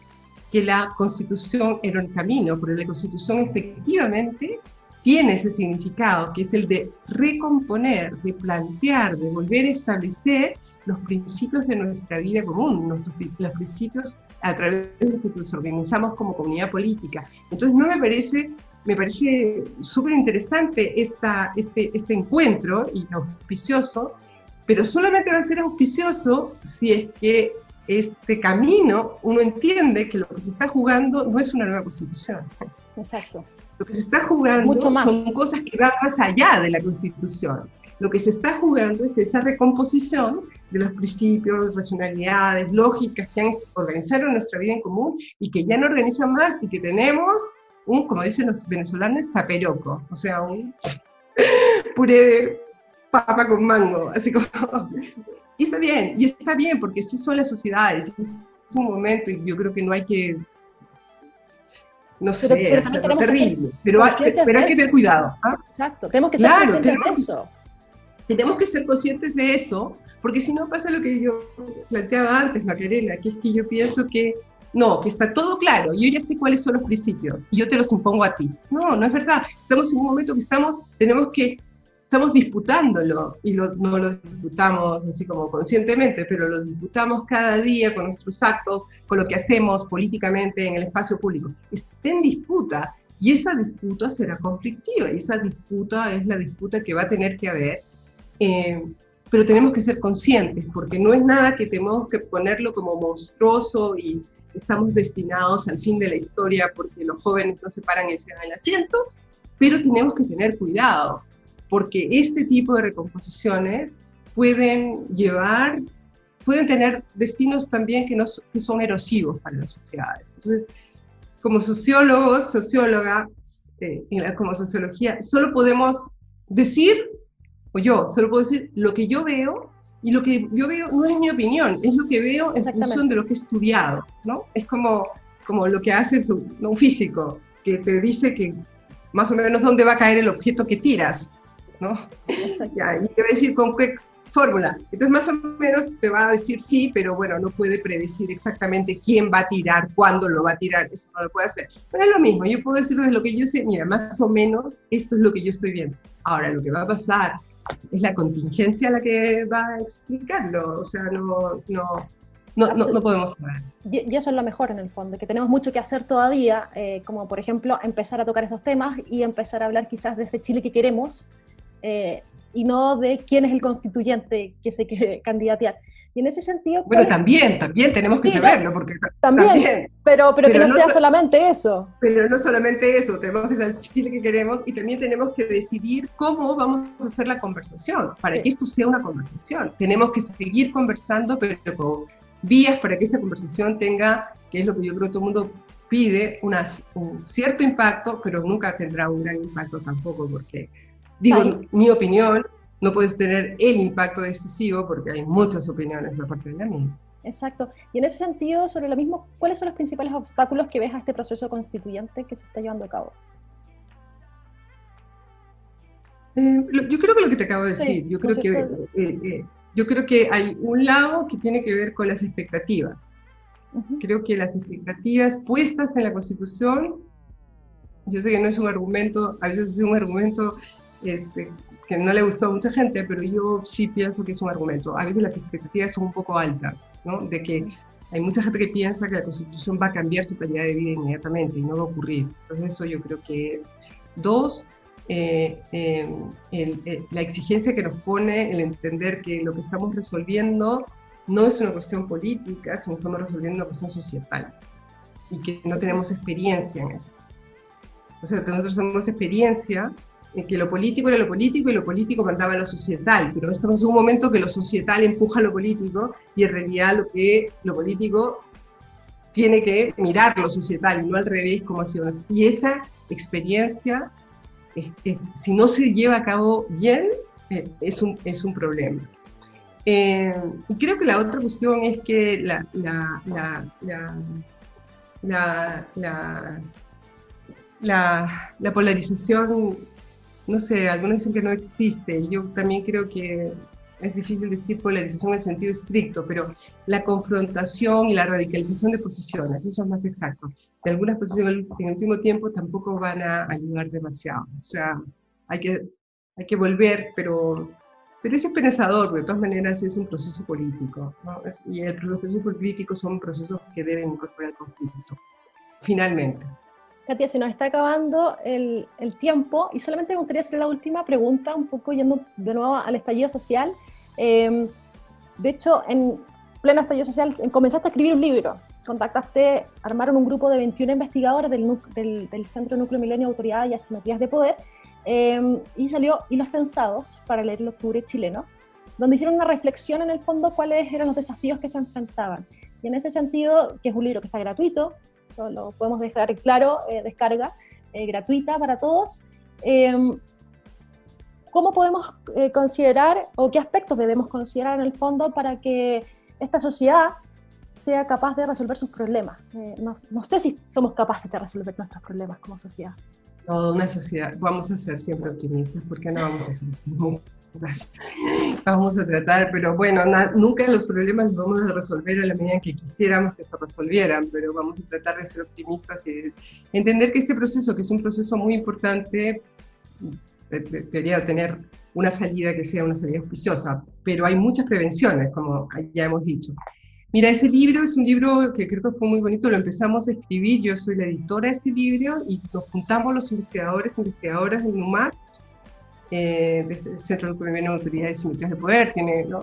S2: que la constitución era un camino, porque la constitución efectivamente tiene ese significado, que es el de recomponer, de plantear, de volver a establecer los principios de nuestra vida común, nuestros, los principios a través de los que nos organizamos como comunidad política. Entonces, no me parece, me parece súper interesante este, este encuentro y auspicioso, pero solamente va a ser auspicioso si es que este camino uno entiende que lo que se está jugando no es una nueva constitución.
S1: Exacto.
S2: Lo que se está jugando Mucho más. son cosas que van más allá de la constitución. Lo que se está jugando es esa recomposición de los principios, racionalidades, lógicas que han organizado nuestra vida en común y que ya no organizan más y que tenemos un, como dicen los venezolanos, zaperoco, o sea, un puré de papa con mango, así como... Y está bien, y está bien, porque sí son las sociedades, es un momento y yo creo que no hay que no sé, pero terrible, pero, hay, que tener cuidado.
S1: ¿ah? Exacto, tenemos que ser conscientes de eso.
S2: Tenemos que ser conscientes de eso, porque si no pasa lo que yo planteaba antes, Macarena, que es que yo pienso que no, que está todo claro, yo ya sé cuáles son los principios y yo te los impongo a ti. No, no es verdad. Estamos en un momento que estamos, tenemos que, estamos disputándolo y no lo disputamos así como conscientemente, pero lo disputamos cada día con nuestros actos, con lo que hacemos políticamente en el espacio público. Está en disputa y esa disputa será conflictiva y esa disputa es la disputa que va a tener que haber. Eh, pero tenemos que ser conscientes, porque no es nada que tenemos que ponerlo como monstruoso y estamos destinados al fin de la historia porque los jóvenes no se paran y se dan el asiento, pero tenemos que tener cuidado, porque este tipo de recomposiciones pueden llevar, pueden tener destinos también que, no, que son erosivos para las sociedades. Entonces, como sociólogos, socióloga, eh, como sociología, solo podemos decir, o yo, solo puedo decir lo que yo veo, y lo que yo veo no es mi opinión, es lo que veo en función de lo que he estudiado, ¿no? Es como, como lo que hace un físico, que te dice que más o menos dónde va a caer el objeto que tiras, ¿no? Ya, y te va a decir con qué fórmula. Entonces, más o menos te va a decir sí, pero bueno, no puede predecir exactamente quién va a tirar, cuándo lo va a tirar, eso no lo puede hacer. Pero es lo mismo, yo puedo decir desde lo que yo sé, mira, más o menos esto es lo que yo estoy viendo. Ahora, lo que va a pasar es la contingencia la que va a explicarlo, o sea, no, no, no, no, podemos
S1: Y, eso es lo mejor en el fondo, que tenemos mucho que hacer todavía, eh, como por ejemplo empezar a tocar estos temas y empezar a hablar quizás de ese Chile que queremos eh, y no de quién es el constituyente que se quiere candidatear. Y en ese sentido...
S2: Bueno, también, también tenemos que saberlo, porque
S1: también, pero, pero, que no, sea solamente eso.
S2: Pero no solamente eso, tenemos que ser el Chile que queremos y también tenemos que decidir cómo vamos a hacer la conversación, para que esto sea una conversación. Tenemos que seguir conversando, pero con vías para que esa conversación tenga, que es lo que yo creo que todo el mundo pide, una, un cierto impacto, pero nunca tendrá un gran impacto tampoco, porque, digo, mi opinión, no puedes tener el impacto decisivo porque hay muchas opiniones aparte de la mía.
S1: Exacto. Y en ese sentido, sobre lo mismo, ¿cuáles son los principales obstáculos que ves a este proceso constituyente que se está llevando a cabo?
S2: Eh, yo creo que lo que te acabo de decir, yo creo que eh, eh, yo creo que hay un lado que tiene que ver con las expectativas. Creo que las expectativas puestas en la Constitución, yo sé que no es un argumento, a veces es un argumento este, que no le gustó a mucha gente, pero yo sí pienso que es un argumento. A veces las expectativas son un poco altas, ¿no? De que hay mucha gente que piensa que la Constitución va a cambiar su calidad de vida inmediatamente y no va a ocurrir. Entonces eso yo creo que es. Dos, eh, eh, la exigencia que nos pone el entender que lo que estamos resolviendo no es una cuestión política, sino que estamos resolviendo una cuestión societal y que no tenemos experiencia en eso. O sea, nosotros tenemos experiencia en que lo político era lo político y lo político mandaba a lo societal, pero estamos en un momento que lo societal empuja a lo político y en realidad lo que lo político tiene que mirar lo societal y no al revés como ha sido. Y esa experiencia si no se lleva a cabo bien, eh, es, un, es un problema. Eh, y creo que la otra cuestión es que la, la, la, la polarización, no sé, algunos dicen que no existe, yo también creo que es difícil decir polarización en sentido estricto, pero la confrontación y la radicalización de posiciones, eso es más exacto. De algunas posiciones en el último tiempo tampoco van a ayudar demasiado. O sea, hay que, hay que volver, pero, pero es esperanzador, de todas maneras es un proceso político. y el proceso político son procesos que deben incorporar el conflicto, finalmente.
S1: Katia, se nos está acabando el, el, tiempo y solamente me gustaría hacer la última pregunta, un poco yendo de nuevo al estallido social. Em, de hecho, en pleno estallido social comenzaste a escribir un libro, contactaste, armaron un grupo de 21 investigadores del, del, Centro Núcleo Milenio Autoridad y Asimetrías de Poder, em, y salió Hilos Tensados para leer el octubre chileno, donde hicieron una reflexión en el fondo cuáles eran los desafíos que se enfrentaban. Y en ese sentido, que es un libro que está gratuito, lo, podemos dejar claro, eh, descarga eh, gratuita para todos. Em, ¿cómo podemos eh, considerar o qué aspectos debemos considerar en el fondo para que esta sociedad sea capaz de resolver sus problemas? Eh, no, sé si somos capaces de resolver nuestros problemas como sociedad.
S2: Toda una sociedad, vamos a ser siempre optimistas, porque no vamos a ser optimistas? Vamos a tratar, pero bueno, nunca los problemas los vamos a resolver a la medida que quisiéramos que se resolvieran, pero vamos a tratar de ser optimistas y entender que este proceso, que es un proceso muy importante, debería tener una salida que sea una salida auspiciosa, pero hay muchas prevenciones, como ya hemos dicho. Mira, ese libro es un libro que creo que fue muy bonito, lo empezamos a escribir, yo soy la editora de ese libro y nos juntamos los investigadores, investigadoras del NUMAP, eh, Centro de de Autoridades y de Poder, tiene ¿no?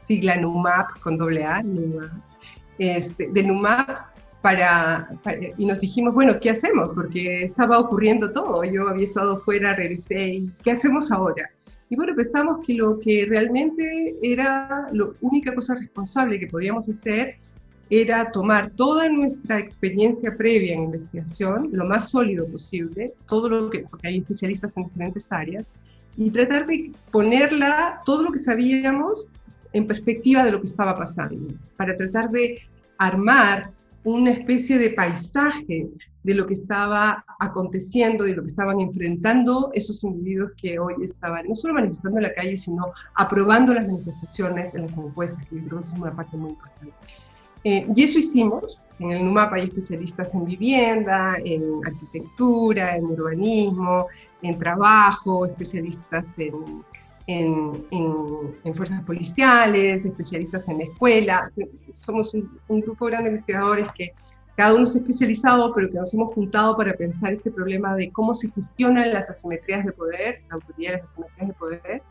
S2: sigla NUMAP con doble A, NUMAP, este, de NUMAP para, y nos dijimos, bueno, ¿qué hacemos? Porque estaba ocurriendo todo, yo había estado fuera, regresé, y ¿qué hacemos ahora? Y bueno, pensamos que lo que realmente era la única cosa responsable que podíamos hacer era tomar toda nuestra experiencia previa en investigación, lo más sólido posible, todo lo que, porque hay especialistas en diferentes áreas, y tratar de ponerla, todo lo que sabíamos, en perspectiva de lo que estaba pasando, para tratar de armar una especie de paisaje de lo que estaba aconteciendo, de lo que estaban enfrentando esos individuos que hoy estaban no solo manifestando en la calle, sino aprobando las manifestaciones en las encuestas, que creo que es una parte muy importante. Eh, y eso hicimos. En el NUMAP hay especialistas en vivienda, en arquitectura, en urbanismo, en trabajo, especialistas en, en, fuerzas policiales, especialistas en escuela. Somos un, grupo grande de investigadores que cada uno es especializado, pero que nos hemos juntado para pensar este problema de cómo se gestionan las asimetrías de poder, la autoridad de las asimetrías de poder.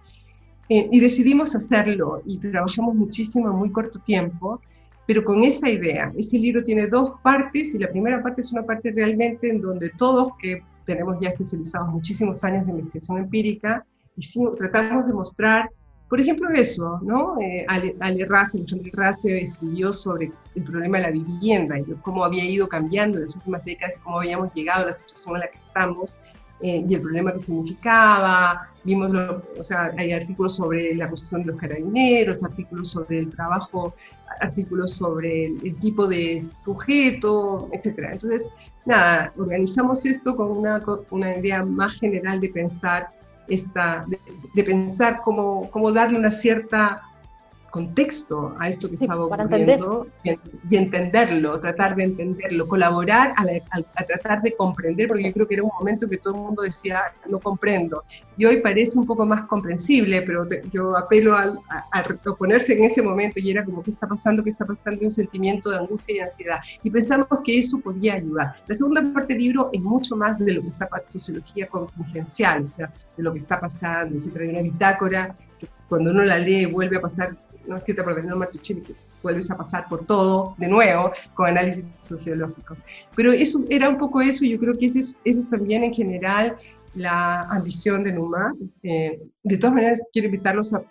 S2: Eh, y decidimos hacerlo y trabajamos muchísimo en muy corto tiempo pero con esa idea. Ese libro tiene dos partes y la primera parte es una parte realmente en donde todos que tenemos ya especializados muchísimos años de investigación empírica, y tratamos de mostrar, por ejemplo, eso, ¿no? Eh, Ale, Ale Race, Alejandro Race escribió sobre el problema de la vivienda y cómo había ido cambiando en las últimas décadas, cómo habíamos llegado a la situación en la que estamos, eh, y el problema que significaba. Vimos, o sea, hay artículos sobre la construcción de los carabineros, artículos sobre el trabajo, artículos sobre el, tipo de sujeto, etc. Entonces, nada, organizamos esto con una, una idea más general de pensar esta, de, de pensar cómo, cómo darle una cierta contexto a esto que estaba ocurriendo y, entenderlo, tratar de entenderlo, colaborar a, tratar de comprender, porque yo creo que era un momento que todo el mundo decía, no comprendo. Y hoy parece un poco más comprensible, pero yo apelo a, a, ponerse en ese momento y era como, ¿qué está pasando? ¿Qué está pasando? Y un sentimiento de angustia y ansiedad. Y pensamos que eso podía ayudar. La segunda parte del libro es mucho más de lo que está sociología contingencial, o sea, de lo que está pasando. Se trae una bitácora cuando uno la lee vuelve a pasar no escrita por Daniel Martuchelli, que vuelves a pasar por todo de nuevo con análisis sociológicos. Pero eso era un poco eso, yo creo que esa es, es también en general la ambición de NUMA. Eh, de todas maneras, quiero invitarlos a,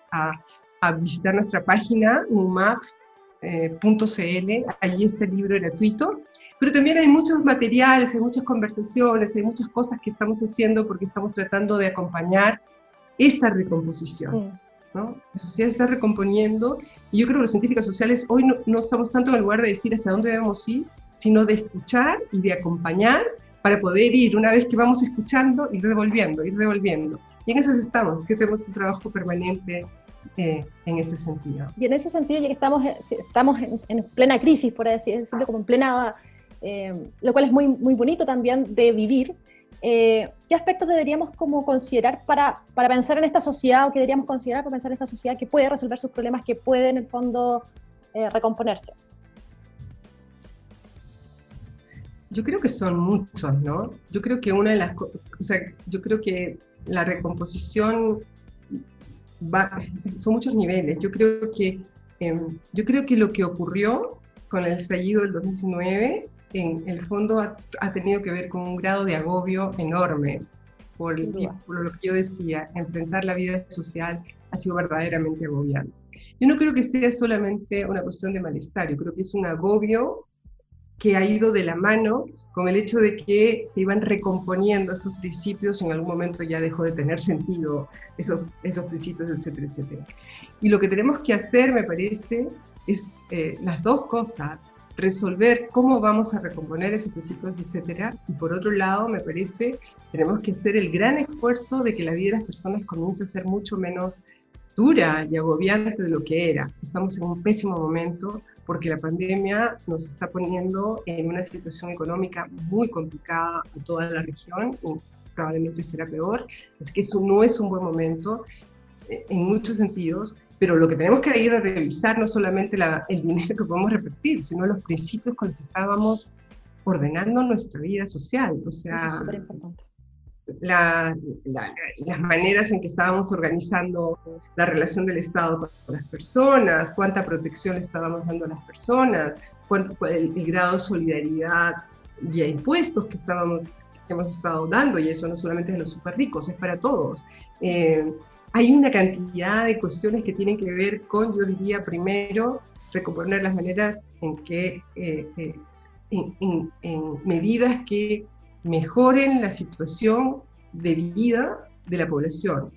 S2: a, visitar nuestra página, numap.cl, eh, allí está el libro gratuito. Pero también hay muchos materiales, hay muchas conversaciones, hay muchas cosas que estamos haciendo porque estamos tratando de acompañar esta recomposición. La sociedad está recomponiendo y yo creo que los científicos sociales hoy no, estamos tanto en el lugar de decir hacia dónde debemos ir, sino de escuchar y de acompañar para poder ir, una vez que vamos escuchando, ir revolviendo, ir revolviendo. Y en eso estamos, que tenemos un trabajo permanente eh, en ese sentido.
S1: Y en ese sentido, ya que estamos, estamos en, plena crisis, por así decirlo, como en plena, eh, lo cual es muy, muy bonito también de vivir, eh, ¿qué aspectos deberíamos como considerar para, para, pensar en esta sociedad o qué deberíamos considerar para pensar en esta sociedad que puede resolver sus problemas, que puede en el fondo eh, recomponerse?
S2: Yo creo que son muchos, ¿no? Yo creo que una de las cosas, o sea, yo creo que la recomposición va, son muchos niveles. Yo creo que, em, yo creo que lo que ocurrió con el estallido del 2019 en el fondo ha, tenido que ver con un grado de agobio enorme por, por lo que yo decía, enfrentar la vida social ha sido verdaderamente agobiante. Yo no creo que sea solamente una cuestión de malestar, yo creo que es un agobio que ha ido de la mano con el hecho de que se iban recomponiendo estos principios, en algún momento ya dejó de tener sentido esos, esos principios, etcétera, etcétera. Y lo que tenemos que hacer, me parece, es eh, las dos cosas resolver cómo vamos a recomponer esos principios, etcétera. Y por otro lado, me parece, tenemos que hacer el gran esfuerzo de que la vida de las personas comience a ser mucho menos dura y agobiante de lo que era. Estamos en un pésimo momento porque la pandemia nos está poniendo en una situación económica muy complicada en toda la región y probablemente será peor. Es que eso no es un buen momento eh, en muchos sentidos, pero lo que tenemos que ir a revisar no solamente el dinero que podemos repetir, sino los principios con los que estábamos ordenando nuestra vida social. O sea, la, las maneras en que estábamos organizando la relación del Estado con las personas, cuánta protección le estábamos dando a las personas, cuánto, el, grado de solidaridad vía impuestos que estábamos que hemos estado dando, y eso no solamente es de los super ricos, es para todos. Eh, hay una cantidad de cuestiones que tienen que ver con, yo diría, primero, recomponer las maneras en que, eh, eh, en, medidas que mejoren la situación de vida de la población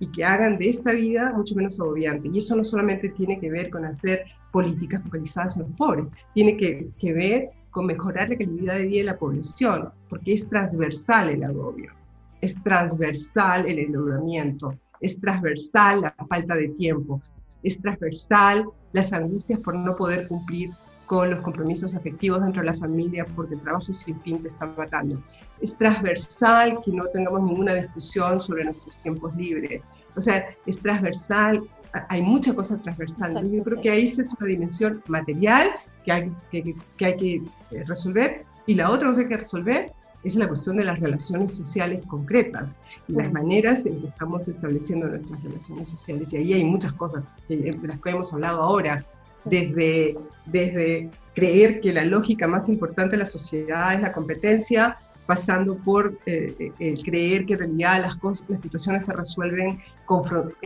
S2: y que hagan de esta vida mucho menos agobiante. Y eso no solamente tiene que ver con hacer políticas focalizadas en los pobres, tiene que, que ver con mejorar la calidad de vida de la población, porque es transversal el agobio, es transversal el endeudamiento, es transversal la falta de tiempo, es transversal las angustias por no poder cumplir con los compromisos afectivos dentro de la familia porque el trabajo sin fin te está matando. Es transversal que no tengamos ninguna discusión sobre nuestros tiempos libres. O sea, es transversal, hay mucha cosa transversal. Yo creo que ahí es una dimensión material que hay que, que hay que eh, resolver y la otra cosa que hay que resolver es la cuestión de las relaciones sociales concretas y las maneras en que estamos estableciendo nuestras relaciones sociales. Y ahí hay muchas cosas de las que hemos hablado ahora, desde, desde creer que la lógica más importante de la sociedad es la competencia, pasando por eh, el creer que en realidad las, cosas, las situaciones se resuelven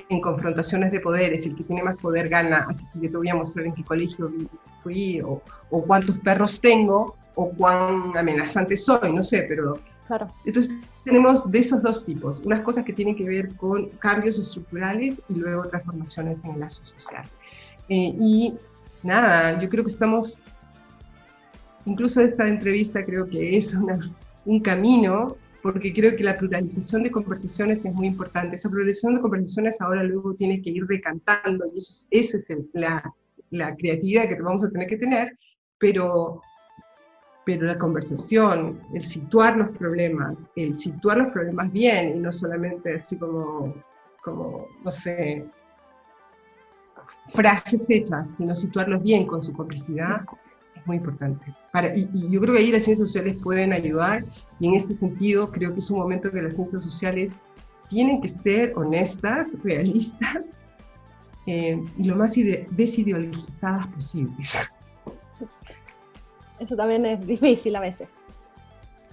S2: en confrontaciones de poderes, el que tiene más poder gana, así que yo te voy a mostrar en qué colegio fui o, o cuántos perros tengo, o cuán amenazante soy, no sé, pero... Claro. Entonces tenemos de esos dos tipos, unas cosas que tienen que ver con cambios estructurales y luego transformaciones en el lazo social. Eh, y nada, yo creo que estamos, incluso esta entrevista creo que es un camino, porque creo que la pluralización de conversaciones es muy importante. Esa pluralización de conversaciones ahora luego tiene que ir decantando y eso, esa es la, la creatividad que vamos a tener que tener, pero pero la conversación, el situar los problemas, el situar los problemas bien y no solamente así como, como no sé, frases hechas, sino situarlos bien con su complejidad, es muy importante. Y, yo creo que ahí las ciencias sociales pueden ayudar y en este sentido creo que es un momento que las ciencias sociales tienen que ser honestas, realistas eh, y lo más desideologizadas posibles.
S1: Eso también es difícil a veces.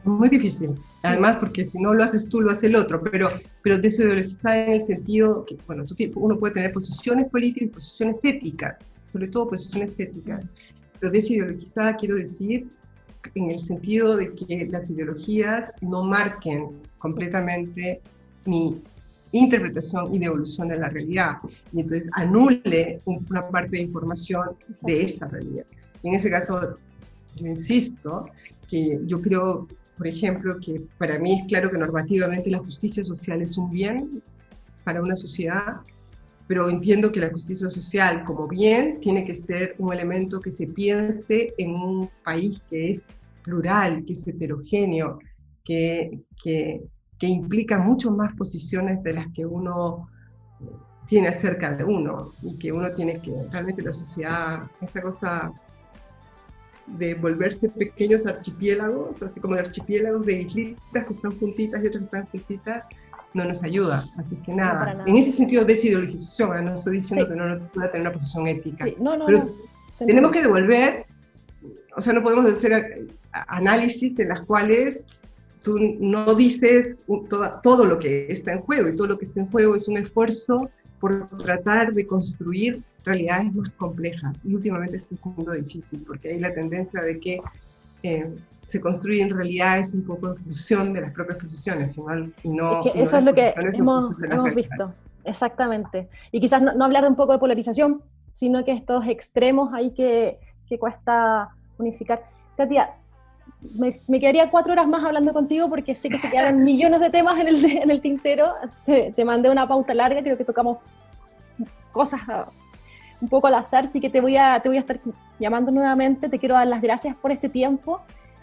S2: Muy difícil. Además, porque si no lo haces tú, lo hace el otro. Pero, pero desideologizar en el sentido que, bueno, uno puede tener posiciones políticas y posiciones éticas, sobre todo posiciones éticas. Pero desideologizada quiero decir en el sentido de que las ideologías no marquen completamente mi interpretación y devolución de la realidad. Y entonces anule una parte de información de esa realidad. en ese caso, yo insisto que yo creo, por ejemplo, que para mí es claro que normativamente la justicia social es un bien para una sociedad, pero entiendo que la justicia social como bien tiene que ser un elemento que se piense en un país que es plural, que es heterogéneo, que, que, que implica mucho más posiciones de las que uno tiene acerca de uno y que uno tiene que, realmente la sociedad, esta cosa de volverse pequeños archipiélagos, así como de archipiélagos de islitas que están juntitas y otras que están juntitas, no nos ayuda. Así que nada, en ese sentido desideologización, ¿eh? no estoy diciendo que no pueda tener una posición ética, no, no, pero tenemos que devolver, o sea, no podemos hacer análisis en las cuales tú no dices todo, todo lo que está en juego y todo lo que está en juego es un esfuerzo por tratar de construir realidades más complejas. Y últimamente está siendo difícil porque hay la tendencia de que eh, se construyen realidades un poco en función de las propias posiciones y no,
S1: eso es lo que hemos, visto, exactamente. Y quizás no, hablar de un poco de polarización, sino que estos extremos ahí que, que cuesta unificar. Katia, me, me, quedaría cuatro horas más hablando contigo porque sé que se quedaron millones de temas en el, en el tintero. Te, te, mandé una pauta larga, creo que tocamos cosas un poco al azar, así que te voy a, te voy a estar llamando nuevamente. Te quiero dar las gracias por este tiempo.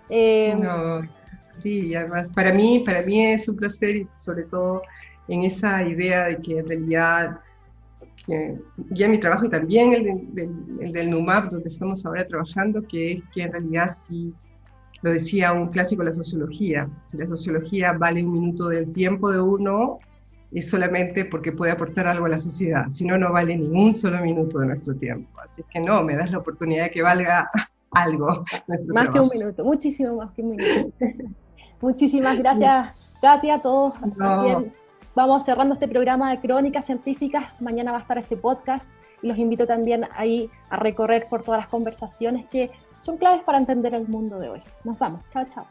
S2: Eh, no, sí, además para mí, para mí es un placer, sobre todo en esa idea de que en realidad que ya mi trabajo y también el, del, el del NUMAP, donde estamos ahora trabajando, que es que en realidad sí, lo decía un clásico de la sociología, si la sociología vale un minuto del tiempo de uno, es solamente porque puede aportar algo a la sociedad, si no, no vale ni un solo minuto de nuestro tiempo. Así que no, me das la oportunidad de que valga algo.
S1: más que un minuto, muchísimo más que un minuto. Muchísimas gracias, Katia, a todos. vamos cerrando este programa de crónicas científicas. Mañana va a estar este podcast y los invito también ahí a recorrer por todas las conversaciones que son claves para entender el mundo de hoy. Nos vamos. Chao, chao.